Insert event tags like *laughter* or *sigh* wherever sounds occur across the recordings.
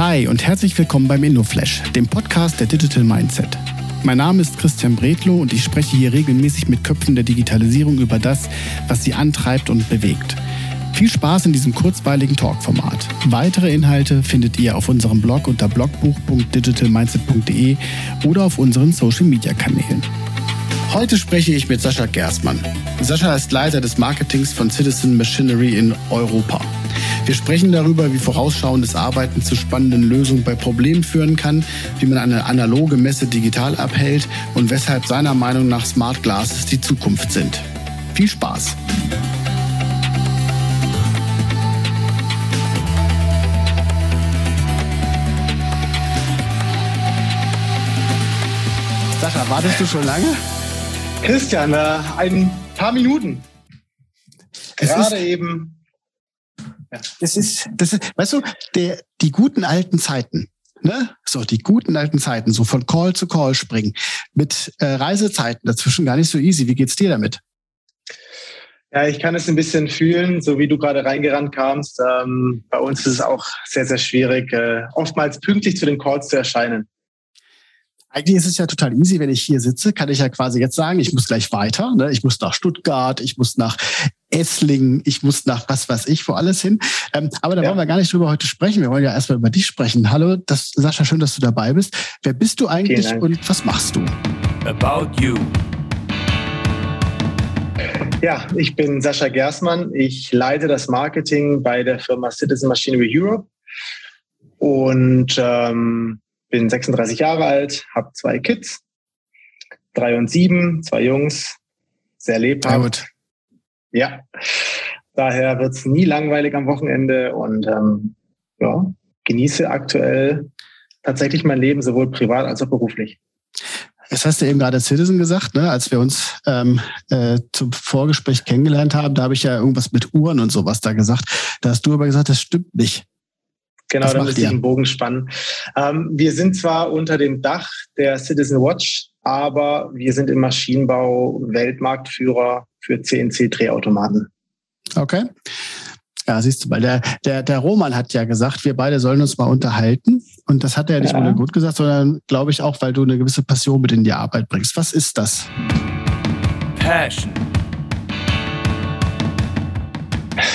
Hi und herzlich willkommen beim InnoFlash, dem Podcast der Digital Mindset. Mein Name ist Christian Bredlow und ich spreche hier regelmäßig mit Köpfen der Digitalisierung über das, was sie antreibt und bewegt. Viel Spaß in diesem kurzweiligen Talkformat. Weitere Inhalte findet ihr auf unserem Blog unter blogbuch.digitalmindset.de oder auf unseren Social Media Kanälen. Heute spreche ich mit Sascha Gerstmann. Sascha ist Leiter des Marketings von Citizen Machinery in Europa. Wir sprechen darüber, wie vorausschauendes Arbeiten zu spannenden Lösungen bei Problemen führen kann, wie man eine analoge Messe digital abhält und weshalb seiner Meinung nach Smart Glasses die Zukunft sind. Viel Spaß! Sascha, wartest du schon lange? Christian, äh, ein paar Minuten. Gerade eben. Ja. Das ist, das ist, weißt du, der, die guten alten Zeiten, ne? So, die guten alten Zeiten, so von Call zu Call springen, mit äh, Reisezeiten dazwischen gar nicht so easy. Wie geht's dir damit? Ja, ich kann es ein bisschen fühlen, so wie du gerade reingerannt kamst. Ähm, bei uns ist es auch sehr, sehr schwierig, äh, oftmals pünktlich zu den Calls zu erscheinen. Eigentlich ist es ja total easy, wenn ich hier sitze, kann ich ja quasi jetzt sagen, ich muss gleich weiter. Ne? Ich muss nach Stuttgart, ich muss nach Esslingen, ich muss nach was weiß ich, wo alles hin. Ähm, aber da ja. wollen wir gar nicht drüber heute sprechen. Wir wollen ja erstmal über dich sprechen. Hallo, das, Sascha, schön, dass du dabei bist. Wer bist du eigentlich und was machst du? About You. Ja, ich bin Sascha Gersmann. Ich leite das Marketing bei der Firma Citizen Machinery Europe. Und ähm, bin 36 Jahre alt, habe zwei Kids, drei und sieben, zwei Jungs, sehr lebhaft. Ja, daher wird es nie langweilig am Wochenende und ähm, ja, genieße aktuell tatsächlich mein Leben sowohl privat als auch beruflich. Das hast du eben gerade Citizen gesagt, ne? als wir uns ähm, äh, zum Vorgespräch kennengelernt haben, da habe ich ja irgendwas mit Uhren und sowas da gesagt. Da hast du aber gesagt, das stimmt nicht. Genau, da müsste ich den Bogen spannen. Ähm, wir sind zwar unter dem Dach der Citizen Watch, aber wir sind im Maschinenbau Weltmarktführer für CNC-Drehautomaten. Okay. Ja, siehst du, weil der, der, der Roman hat ja gesagt, wir beide sollen uns mal unterhalten. Und das hat er ja nicht ja. nur gut gesagt, sondern glaube ich auch, weil du eine gewisse Passion mit in die Arbeit bringst. Was ist das? Passion.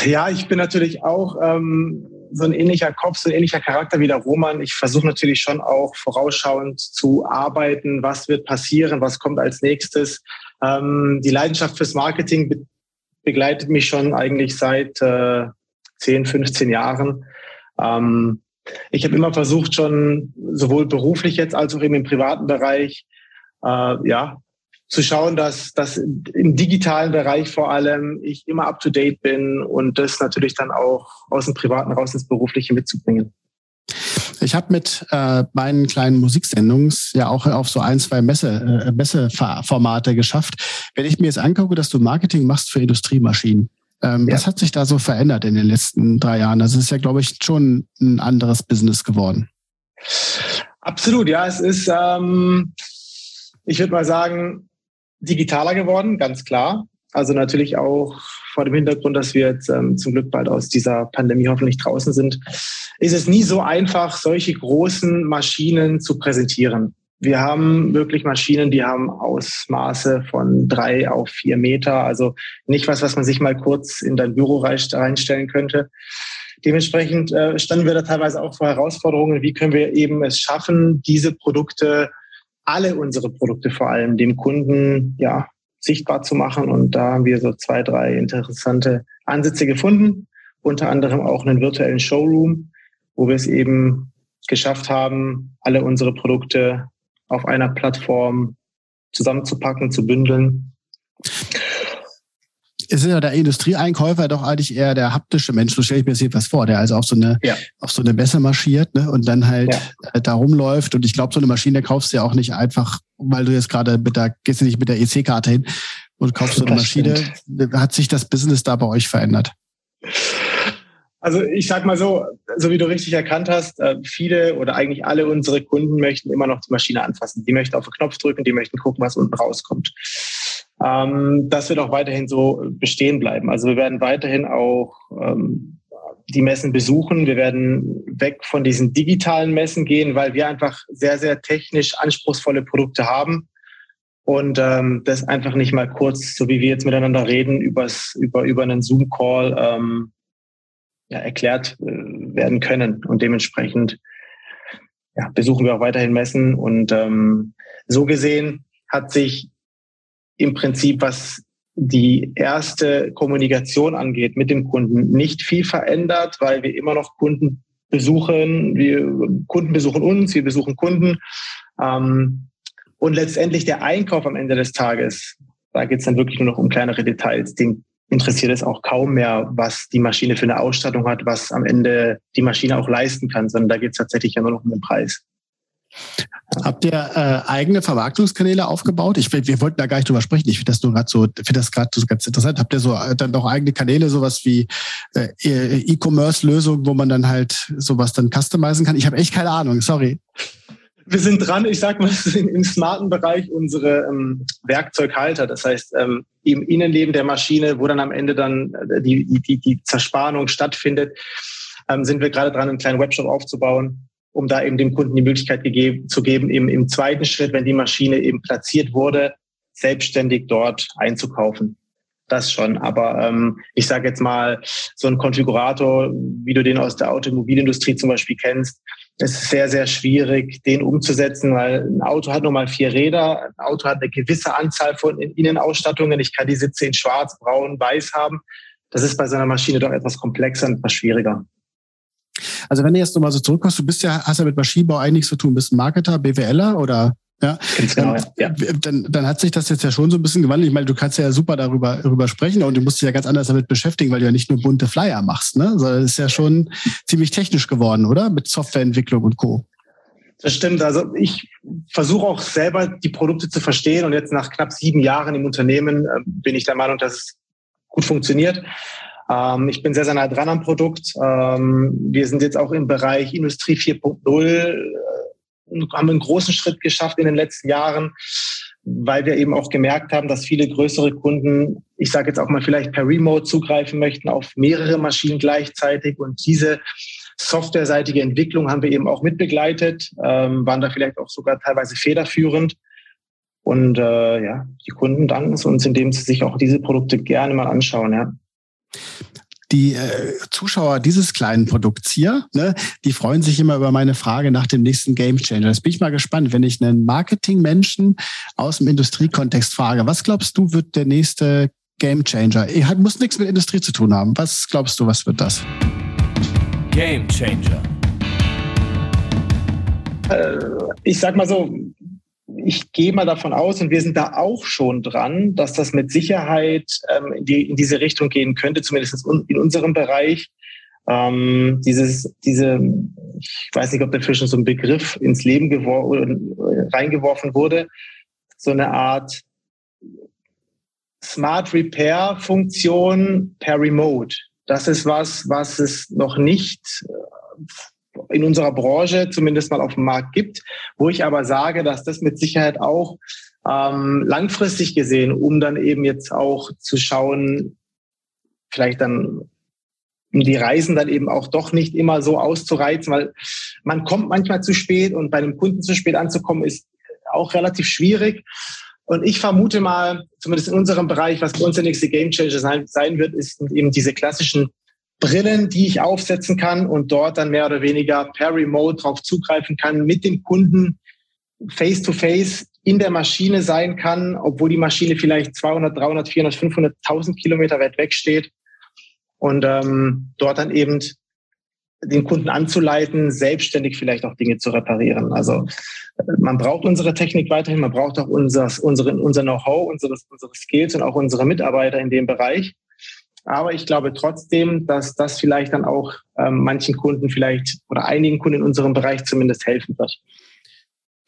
Ja, ich bin natürlich auch ähm, so ein ähnlicher Kopf, so ein ähnlicher Charakter wie der Roman. Ich versuche natürlich schon auch vorausschauend zu arbeiten, was wird passieren, was kommt als nächstes. Ähm, die Leidenschaft fürs Marketing be begleitet mich schon eigentlich seit äh, 10, 15 Jahren. Ähm, ich habe immer versucht, schon sowohl beruflich jetzt als auch eben im privaten Bereich, äh, ja, zu schauen, dass, dass im digitalen Bereich vor allem ich immer up to date bin und das natürlich dann auch aus dem Privaten raus ins Berufliche mitzubringen. Ich habe mit äh, meinen kleinen Musiksendungen ja auch auf so ein, zwei Messe, äh, Messeformate geschafft. Wenn ich mir jetzt angucke, dass du Marketing machst für Industriemaschinen, ähm, ja. was hat sich da so verändert in den letzten drei Jahren? Das ist ja, glaube ich, schon ein anderes Business geworden. Absolut, ja. Es ist, ähm, ich würde mal sagen, digitaler geworden, ganz klar. Also natürlich auch vor dem Hintergrund, dass wir jetzt ähm, zum Glück bald aus dieser Pandemie hoffentlich draußen sind, ist es nie so einfach, solche großen Maschinen zu präsentieren. Wir haben wirklich Maschinen, die haben Ausmaße von drei auf vier Meter. Also nicht was, was man sich mal kurz in dein Büro reinstellen könnte. Dementsprechend äh, standen wir da teilweise auch vor Herausforderungen. Wie können wir eben es schaffen, diese Produkte alle unsere Produkte vor allem dem Kunden ja sichtbar zu machen. Und da haben wir so zwei, drei interessante Ansätze gefunden, unter anderem auch einen virtuellen Showroom, wo wir es eben geschafft haben, alle unsere Produkte auf einer Plattform zusammenzupacken, zu bündeln ist ja der Industrieeinkäufer doch eigentlich eher der haptische Mensch. So stelle ich mir das jedenfalls vor, der also auf so eine, ja. auf so eine Messe marschiert ne, und dann halt ja. Äh, da rumläuft. Und ich glaube, so eine Maschine kaufst du ja auch nicht einfach, weil du jetzt gerade mit der, gehst du nicht mit der EC-Karte hin und kaufst so eine das Maschine. Stimmt. Hat sich das Business da bei euch verändert? Also ich sag mal so, so wie du richtig erkannt hast, äh, viele oder eigentlich alle unsere Kunden möchten immer noch die Maschine anfassen. Die möchten auf den Knopf drücken, die möchten gucken, was unten rauskommt. Ähm, das wird auch weiterhin so bestehen bleiben. Also wir werden weiterhin auch ähm, die Messen besuchen. Wir werden weg von diesen digitalen Messen gehen, weil wir einfach sehr, sehr technisch anspruchsvolle Produkte haben und ähm, das einfach nicht mal kurz, so wie wir jetzt miteinander reden, übers, über, über einen Zoom-Call ähm, ja, erklärt äh, werden können. Und dementsprechend ja, besuchen wir auch weiterhin Messen. Und ähm, so gesehen hat sich im Prinzip, was die erste Kommunikation angeht mit dem Kunden, nicht viel verändert, weil wir immer noch Kunden besuchen. Wir Kunden besuchen uns, wir besuchen Kunden. Ähm, und letztendlich der Einkauf am Ende des Tages, da geht es dann wirklich nur noch um kleinere Details. Den interessiert es auch kaum mehr, was die Maschine für eine Ausstattung hat, was am Ende die Maschine auch leisten kann, sondern da geht es tatsächlich ja nur noch um den Preis. Habt ihr äh, eigene Vermarktungskanäle aufgebaut? Ich, wir wollten da gar nicht drüber sprechen. Ich finde das nur gerade so, finde das gerade so ganz interessant. Habt ihr so äh, dann auch eigene Kanäle, sowas wie äh, E-Commerce-Lösungen, wo man dann halt sowas dann customizen kann? Ich habe echt keine Ahnung, sorry wir sind dran, ich sag mal, *laughs* im smarten Bereich unsere ähm, Werkzeughalter. Das heißt, ähm, im Innenleben der Maschine, wo dann am Ende dann äh, die, die, die Zerspannung stattfindet, ähm, sind wir gerade dran, einen kleinen Webshop aufzubauen, um da eben dem Kunden die Möglichkeit gegeben, zu geben, eben im zweiten Schritt, wenn die Maschine eben platziert wurde, selbstständig dort einzukaufen. Das schon, aber ähm, ich sage jetzt mal, so ein Konfigurator, wie du den aus der Automobilindustrie zum Beispiel kennst, ist sehr, sehr schwierig, den umzusetzen, weil ein Auto hat nur mal vier Räder. Ein Auto hat eine gewisse Anzahl von Innenausstattungen. Ich kann die Sitze in schwarz, braun, weiß haben. Das ist bei so einer Maschine doch etwas komplexer und etwas schwieriger. Also wenn du jetzt nochmal so zurückkommst, du bist ja, hast ja mit Maschinenbau eigentlich zu tun, bist ein Marketer, BWLer oder ja, genau, ja. Dann, dann hat sich das jetzt ja schon so ein bisschen gewandelt. Ich meine, du kannst ja super darüber, darüber sprechen und du musst dich ja ganz anders damit beschäftigen, weil du ja nicht nur bunte Flyer machst, ne? Sondern es ist ja schon ziemlich technisch geworden, oder? Mit Softwareentwicklung und Co. Das stimmt. Also ich versuche auch selber die Produkte zu verstehen und jetzt nach knapp sieben Jahren im Unternehmen äh, bin ich der Meinung, dass es gut funktioniert. Ähm, ich bin sehr, sehr nah dran am Produkt. Ähm, wir sind jetzt auch im Bereich Industrie 4.0 haben einen großen Schritt geschafft in den letzten Jahren, weil wir eben auch gemerkt haben, dass viele größere Kunden, ich sage jetzt auch mal vielleicht per Remote zugreifen möchten auf mehrere Maschinen gleichzeitig und diese softwareseitige Entwicklung haben wir eben auch mitbegleitet, ähm, waren da vielleicht auch sogar teilweise federführend. Und äh, ja, die Kunden danken es uns, indem sie sich auch diese Produkte gerne mal anschauen. Ja die äh, Zuschauer dieses kleinen Produkts hier, ne, die freuen sich immer über meine Frage nach dem nächsten Game Changer. Das bin ich mal gespannt, wenn ich einen Marketing-Menschen aus dem Industriekontext frage. Was glaubst du, wird der nächste Game Changer? Er hat, muss nichts mit Industrie zu tun haben. Was glaubst du, was wird das? Game Changer. Äh, ich sag mal so, ich gehe mal davon aus, und wir sind da auch schon dran, dass das mit Sicherheit ähm, in, die, in diese Richtung gehen könnte, zumindest in unserem Bereich. Ähm, dieses, diese, ich weiß nicht, ob dafür schon so ein Begriff ins Leben reingeworfen wurde, so eine Art Smart Repair Funktion per Remote. Das ist was, was es noch nicht in unserer Branche zumindest mal auf dem Markt gibt, wo ich aber sage, dass das mit Sicherheit auch ähm, langfristig gesehen, um dann eben jetzt auch zu schauen, vielleicht dann die Reisen dann eben auch doch nicht immer so auszureizen, weil man kommt manchmal zu spät und bei einem Kunden zu spät anzukommen ist auch relativ schwierig. Und ich vermute mal, zumindest in unserem Bereich, was bei uns der nächste Game Changer sein, sein wird, ist eben diese klassischen Brillen, die ich aufsetzen kann und dort dann mehr oder weniger per Remote drauf zugreifen kann, mit dem Kunden face to face in der Maschine sein kann, obwohl die Maschine vielleicht 200, 300, 400, 500, 1000 Kilometer weit weg steht und ähm, dort dann eben den Kunden anzuleiten, selbstständig vielleicht auch Dinge zu reparieren. Also man braucht unsere Technik weiterhin, man braucht auch unser, unser Know-how, unsere, unsere Skills und auch unsere Mitarbeiter in dem Bereich. Aber ich glaube trotzdem, dass das vielleicht dann auch ähm, manchen Kunden vielleicht oder einigen Kunden in unserem Bereich zumindest helfen wird.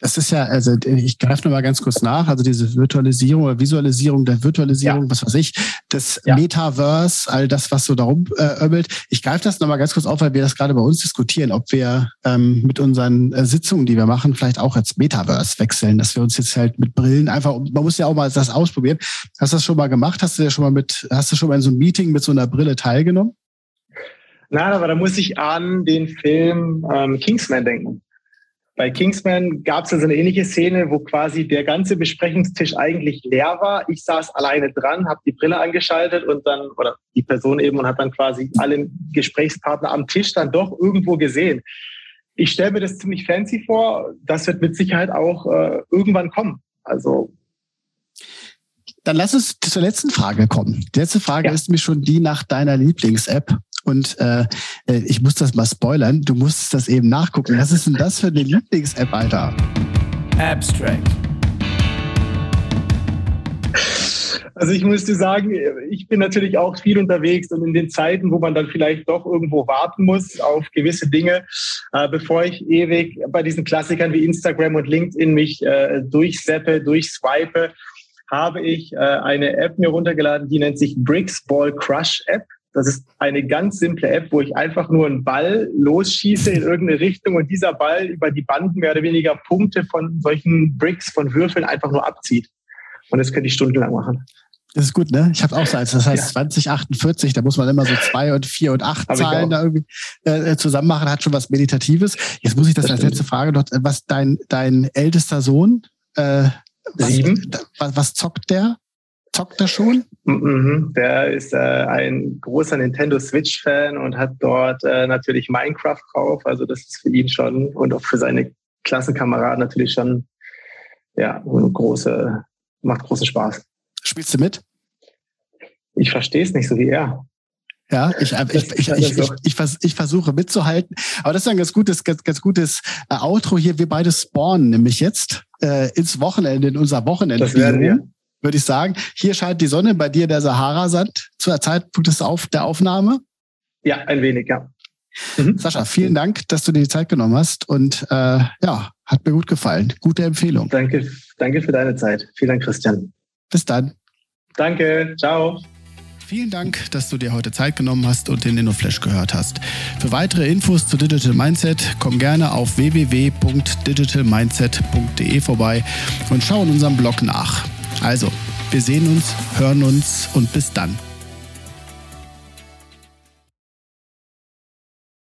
Das ist ja, also ich greife nochmal ganz kurz nach, also diese Virtualisierung oder Visualisierung der Virtualisierung, ja. was weiß ich, das ja. Metaverse, all das, was so darum äh, öbbelt. Ich greife das nochmal ganz kurz auf, weil wir das gerade bei uns diskutieren, ob wir ähm, mit unseren äh, Sitzungen, die wir machen, vielleicht auch jetzt Metaverse wechseln, dass wir uns jetzt halt mit Brillen einfach, man muss ja auch mal das ausprobieren. Hast du das schon mal gemacht? Hast du ja schon mal mit, hast du schon mal in so einem Meeting mit so einer Brille teilgenommen? Nein, aber da muss ich an den Film ähm, Kingsman denken. Bei Kingsman gab es ja so eine ähnliche Szene, wo quasi der ganze Besprechungstisch eigentlich leer war. Ich saß alleine dran, habe die Brille angeschaltet und dann, oder die Person eben, und hat dann quasi alle Gesprächspartner am Tisch dann doch irgendwo gesehen. Ich stelle mir das ziemlich fancy vor. Das wird mit Sicherheit auch äh, irgendwann kommen. Also dann lass uns zur letzten Frage kommen. Die letzte Frage ja. ist mir schon die nach deiner Lieblings-App. Und äh, äh, ich muss das mal spoilern. Du musst das eben nachgucken. Was ist denn das für eine Lieblings-App, Alter? Abstract. Also ich müsste sagen, ich bin natürlich auch viel unterwegs und in den Zeiten, wo man dann vielleicht doch irgendwo warten muss auf gewisse Dinge, äh, bevor ich ewig bei diesen Klassikern wie Instagram und LinkedIn mich äh, durchseppe, durchswipe, habe ich äh, eine App mir runtergeladen, die nennt sich Bricks Ball Crush App. Das ist eine ganz simple App, wo ich einfach nur einen Ball losschieße in irgendeine Richtung und dieser Ball über die Banden mehr oder weniger Punkte von solchen Bricks, von Würfeln einfach nur abzieht. Und das könnte ich stundenlang machen. Das ist gut, ne? Ich habe auch so eins. Das heißt ja. 2048, da muss man immer so zwei und vier und acht Zahlen da irgendwie äh, zusammen machen, hat schon was Meditatives. Jetzt muss ich das, das als letzte Frage noch, was dein, dein ältester Sohn, äh, Sieben. Was, was zockt der? Zockt er schon? Mhm, der ist äh, ein großer Nintendo Switch-Fan und hat dort äh, natürlich Minecraft drauf. Also das ist für ihn schon und auch für seine Klassenkameraden natürlich schon ja, große, macht großen Spaß. Spielst du mit? Ich verstehe es nicht so wie er. Ja, ich, ich, ich, ich, ich, ich, versuche mitzuhalten. Aber das ist ein ganz gutes, ganz, ganz gutes äh, Outro hier. Wir beide spawnen nämlich jetzt äh, ins Wochenende, in unser Wochenende. Das werden wir. Würde ich sagen. Hier scheint die Sonne, bei dir der Sahara-Sand zur Zeitpunkt des Auf, der Aufnahme. Ja, ein wenig, ja. Mhm. Sascha, vielen Dank, dass du dir die Zeit genommen hast und äh, ja, hat mir gut gefallen. Gute Empfehlung. Danke, danke für deine Zeit. Vielen Dank, Christian. Bis dann. Danke, ciao. Vielen Dank, dass du dir heute Zeit genommen hast und den InnoFlash gehört hast. Für weitere Infos zu Digital Mindset komm gerne auf www.digitalmindset.de vorbei und schau in unserem Blog nach. Also, wir sehen uns, hören uns und bis dann.